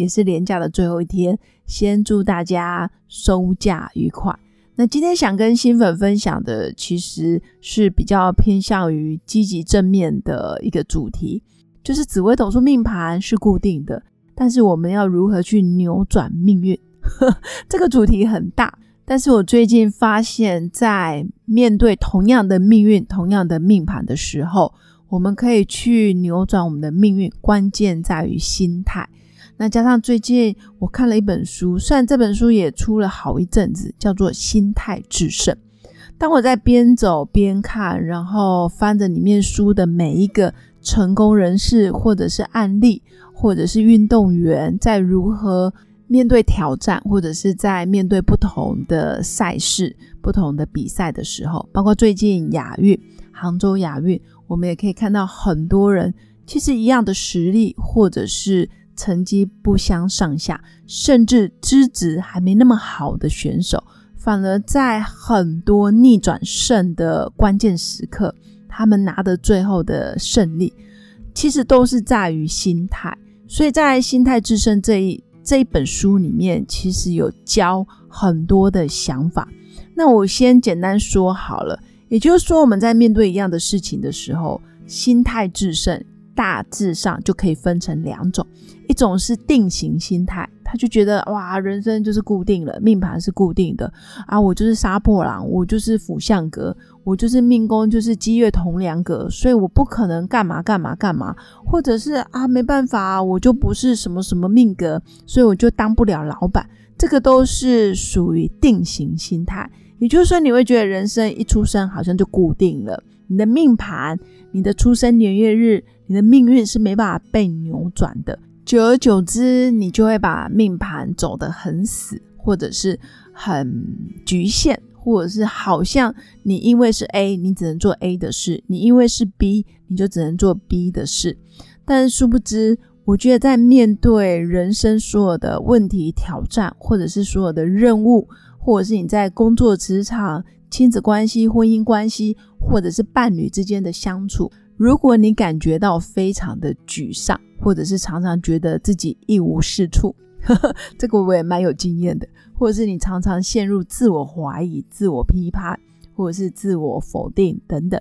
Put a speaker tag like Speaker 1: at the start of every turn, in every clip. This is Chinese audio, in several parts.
Speaker 1: 也是年假的最后一天，先祝大家收假愉快。那今天想跟新粉分享的，其实是比较偏向于积极正面的一个主题，就是紫微斗数命盘是固定的，但是我们要如何去扭转命运？这个主题很大。但是我最近发现，在面对同样的命运、同样的命盘的时候，我们可以去扭转我们的命运，关键在于心态。那加上最近我看了一本书，虽然这本书也出了好一阵子，叫做《心态制胜》。当我在边走边看，然后翻着里面书的每一个成功人士，或者是案例，或者是运动员，在如何。面对挑战，或者是在面对不同的赛事、不同的比赛的时候，包括最近亚运、杭州亚运，我们也可以看到很多人其实一样的实力，或者是成绩不相上下，甚至资质还没那么好的选手，反而在很多逆转胜的关键时刻，他们拿的最后的胜利，其实都是在于心态。所以在心态制胜这一。这一本书里面其实有教很多的想法，那我先简单说好了。也就是说，我们在面对一样的事情的时候，心态制胜，大致上就可以分成两种：一种是定型心态，他就觉得哇，人生就是固定了，命盘是固定的啊，我就是杀破狼，我就是辅相格。我就是命宫，就是积月同梁格，所以我不可能干嘛干嘛干嘛，或者是啊没办法，我就不是什么什么命格，所以我就当不了老板。这个都是属于定型心态，也就是说，你会觉得人生一出生好像就固定了，你的命盘、你的出生年月日、你的命运是没办法被扭转的。久而久之，你就会把命盘走得很死，或者是很局限。或者是好像你因为是 A，你只能做 A 的事；你因为是 B，你就只能做 B 的事。但殊不知，我觉得在面对人生所有的问题、挑战，或者是所有的任务，或者是你在工作、职场、亲子关系、婚姻关系，或者是伴侣之间的相处，如果你感觉到非常的沮丧，或者是常常觉得自己一无是处，这个我也蛮有经验的。或者是你常常陷入自我怀疑、自我批判，或者是自我否定等等，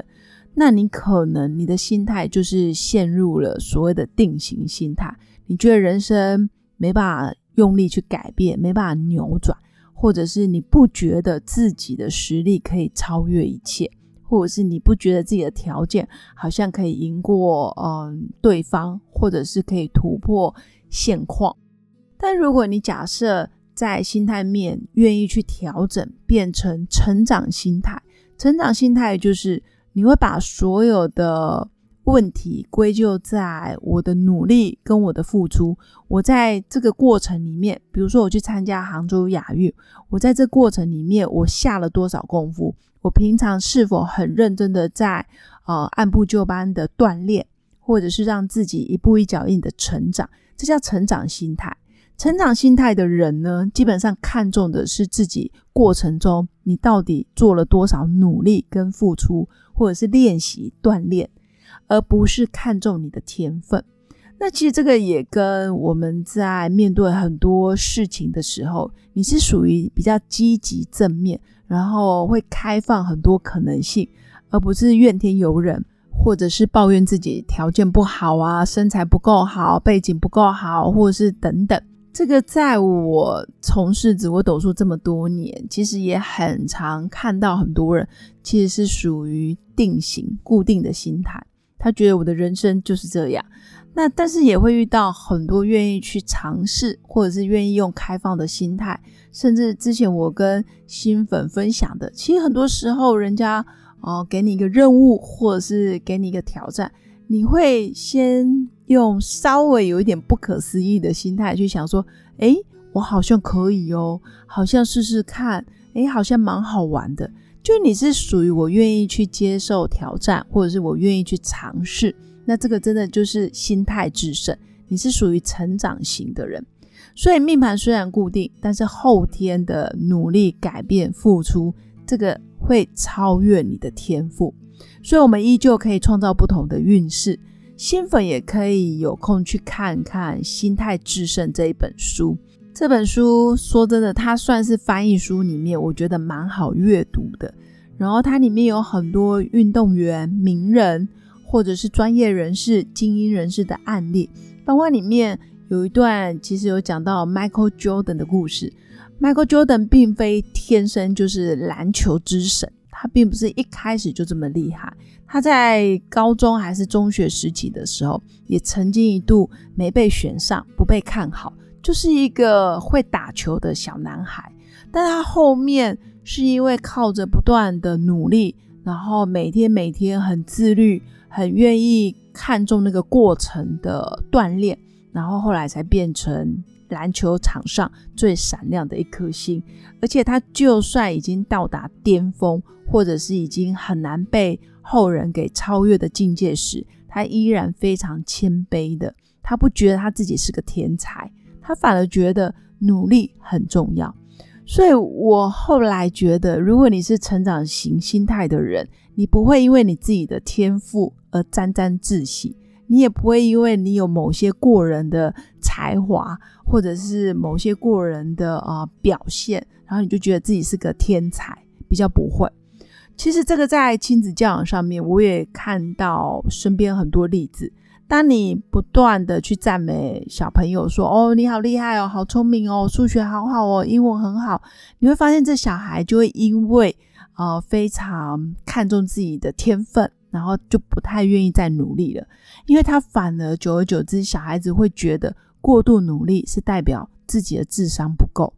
Speaker 1: 那你可能你的心态就是陷入了所谓的定型心态。你觉得人生没办法用力去改变，没办法扭转，或者是你不觉得自己的实力可以超越一切，或者是你不觉得自己的条件好像可以赢过嗯对方，或者是可以突破现况。但如果你假设，在心态面愿意去调整，变成成长心态。成长心态就是你会把所有的问题归咎在我的努力跟我的付出。我在这个过程里面，比如说我去参加杭州亚运，我在这过程里面我下了多少功夫？我平常是否很认真的在呃按部就班的锻炼，或者是让自己一步一脚印的成长？这叫成长心态。成长心态的人呢，基本上看重的是自己过程中你到底做了多少努力跟付出，或者是练习锻炼，而不是看重你的天分。那其实这个也跟我们在面对很多事情的时候，你是属于比较积极正面，然后会开放很多可能性，而不是怨天尤人，或者是抱怨自己条件不好啊，身材不够好，背景不够好，或者是等等。这个在我从事紫微斗数这么多年，其实也很常看到很多人其实是属于定型、固定的心态。他觉得我的人生就是这样。那但是也会遇到很多愿意去尝试，或者是愿意用开放的心态。甚至之前我跟新粉分享的，其实很多时候人家哦给你一个任务，或者是给你一个挑战，你会先。用稍微有一点不可思议的心态去想说，诶，我好像可以哦，好像试试看，诶，好像蛮好玩的。就你是属于我愿意去接受挑战，或者是我愿意去尝试，那这个真的就是心态制胜。你是属于成长型的人，所以命盘虽然固定，但是后天的努力、改变、付出，这个会超越你的天赋。所以，我们依旧可以创造不同的运势。新粉也可以有空去看看《心态制胜》这一本书。这本书说真的，它算是翻译书里面我觉得蛮好阅读的。然后它里面有很多运动员、名人或者是专业人士、精英人士的案例，包括里面有一段其实有讲到 Michael Jordan 的故事。Michael Jordan 并非天生就是篮球之神。他并不是一开始就这么厉害，他在高中还是中学时期的时候，也曾经一度没被选上，不被看好，就是一个会打球的小男孩。但他后面是因为靠着不断的努力，然后每天每天很自律，很愿意看重那个过程的锻炼，然后后来才变成。篮球场上最闪亮的一颗星，而且他就算已经到达巅峰，或者是已经很难被后人给超越的境界时，他依然非常谦卑的。他不觉得他自己是个天才，他反而觉得努力很重要。所以我后来觉得，如果你是成长型心态的人，你不会因为你自己的天赋而沾沾自喜。你也不会因为你有某些过人的才华，或者是某些过人的啊表现，然后你就觉得自己是个天才，比较不会。其实这个在亲子教养上面，我也看到身边很多例子。当你不断的去赞美小朋友，说：“哦，你好厉害哦，好聪明哦，数学好好哦，英文很好。”你会发现这小孩就会因为呃非常看重自己的天分。然后就不太愿意再努力了，因为他反而久而久之，小孩子会觉得过度努力是代表自己的智商不够，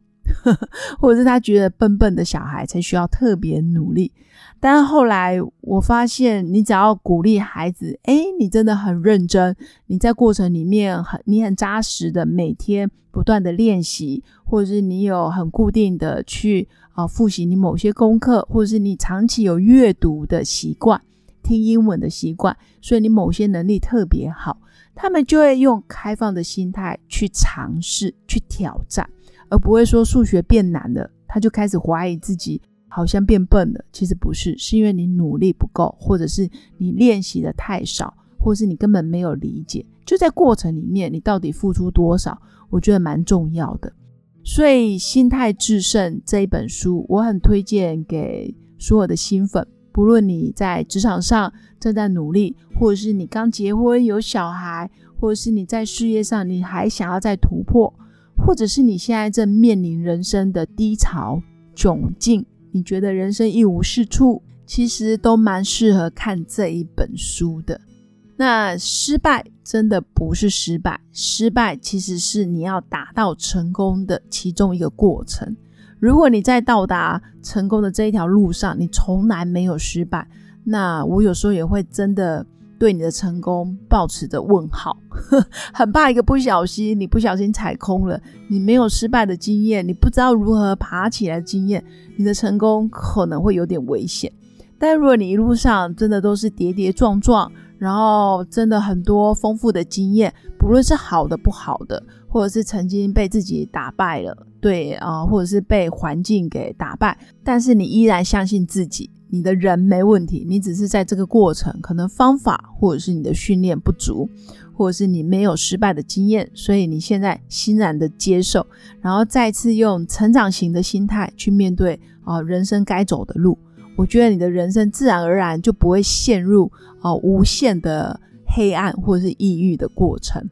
Speaker 1: 或者是他觉得笨笨的小孩才需要特别努力。但后来我发现，你只要鼓励孩子，哎，你真的很认真，你在过程里面很你很扎实的每天不断的练习，或者是你有很固定的去啊复习你某些功课，或者是你长期有阅读的习惯。听英文的习惯，所以你某些能力特别好，他们就会用开放的心态去尝试、去挑战，而不会说数学变难了，他就开始怀疑自己，好像变笨了。其实不是，是因为你努力不够，或者是你练习的太少，或是你根本没有理解。就在过程里面，你到底付出多少，我觉得蛮重要的。所以《心态制胜》这一本书，我很推荐给所有的新粉。不论你在职场上正在努力，或者是你刚结婚有小孩，或者是你在事业上你还想要再突破，或者是你现在正面临人生的低潮窘境，你觉得人生一无是处，其实都蛮适合看这一本书的。那失败真的不是失败，失败其实是你要达到成功的其中一个过程。如果你在到达成功的这一条路上，你从来没有失败，那我有时候也会真的对你的成功抱持着问号，很怕一个不小心，你不小心踩空了，你没有失败的经验，你不知道如何爬起来的经验，你的成功可能会有点危险。但如果你一路上真的都是跌跌撞撞，然后真的很多丰富的经验，不论是好的不好的。或者是曾经被自己打败了，对啊，或者是被环境给打败，但是你依然相信自己，你的人没问题，你只是在这个过程可能方法或者是你的训练不足，或者是你没有失败的经验，所以你现在欣然的接受，然后再次用成长型的心态去面对啊人生该走的路，我觉得你的人生自然而然就不会陷入啊无限的黑暗或者是抑郁的过程。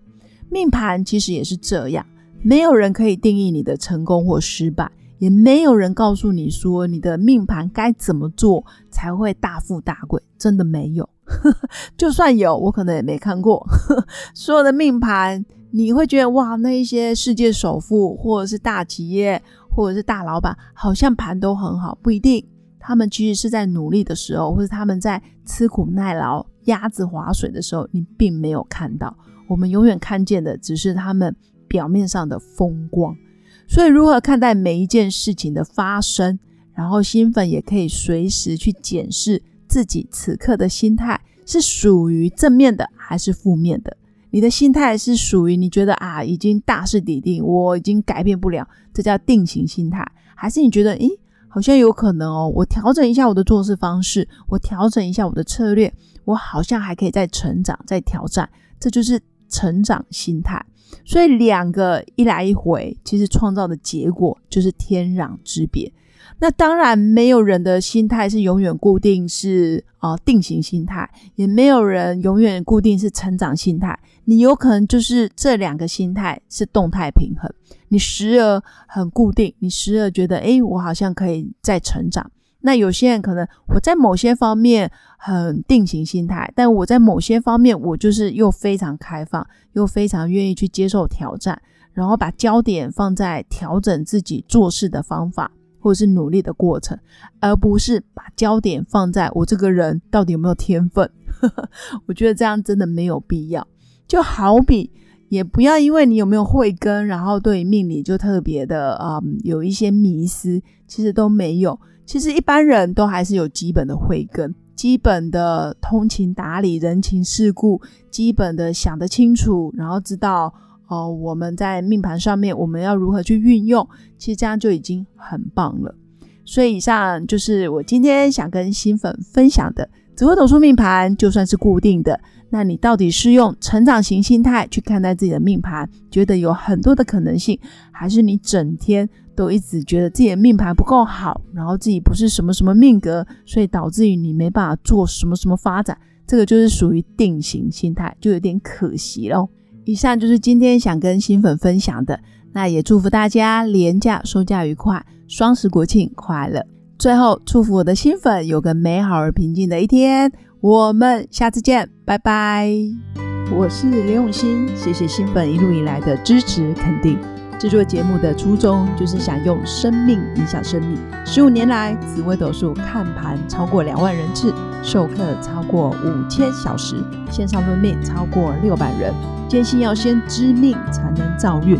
Speaker 1: 命盘其实也是这样，没有人可以定义你的成功或失败，也没有人告诉你说你的命盘该怎么做才会大富大贵，真的没有。就算有，我可能也没看过。所有的命盘，你会觉得哇，那一些世界首富或者是大企业或者是大老板，好像盘都很好，不一定。他们其实是在努力的时候，或者他们在吃苦耐劳、鸭子划水的时候，你并没有看到。我们永远看见的只是他们表面上的风光，所以，如何看待每一件事情的发生，然后新粉也可以随时去检视自己此刻的心态是属于正面的还是负面的。你的心态是属于你觉得啊，已经大势已定，我已经改变不了，这叫定型心态，还是你觉得，诶，好像有可能哦，我调整一下我的做事方式，我调整一下我的策略，我好像还可以再成长、再挑战，这就是成长心态。所以两个一来一回，其实创造的结果就是天壤之别。那当然，没有人的心态是永远固定是啊定型心态，也没有人永远固定是成长心态。你有可能就是这两个心态是动态平衡，你时而很固定，你时而觉得诶，我好像可以再成长。那有些人可能我在某些方面很定型心态，但我在某些方面我就是又非常开放，又非常愿意去接受挑战，然后把焦点放在调整自己做事的方法或者是努力的过程，而不是把焦点放在我这个人到底有没有天分。我觉得这样真的没有必要。就好比也不要因为你有没有慧根，然后对命理就特别的啊有一些迷思，其实都没有。其实一般人都还是有基本的慧根，基本的通情达理、人情世故，基本的想得清楚，然后知道哦，我们在命盘上面我们要如何去运用，其实这样就已经很棒了。所以以上就是我今天想跟新粉分享的紫微斗数命盘，就算是固定的，那你到底是用成长型心态去看待自己的命盘，觉得有很多的可能性，还是你整天？都一直觉得自己的命盘不够好，然后自己不是什么什么命格，所以导致于你没办法做什么什么发展，这个就是属于定型心态，就有点可惜喽。以上就是今天想跟新粉分享的，那也祝福大家廉价收假愉快，双十国庆快乐。最后祝福我的新粉有个美好而平静的一天，我们下次见，拜拜。我是刘永新，谢谢新粉一路以来的支持肯定。制作节目的初衷就是想用生命影响生命。十五年来，紫微斗数看盘超过两万人次，授课超过五千小时，线上论命超过六百人。坚信要先知命才能造运，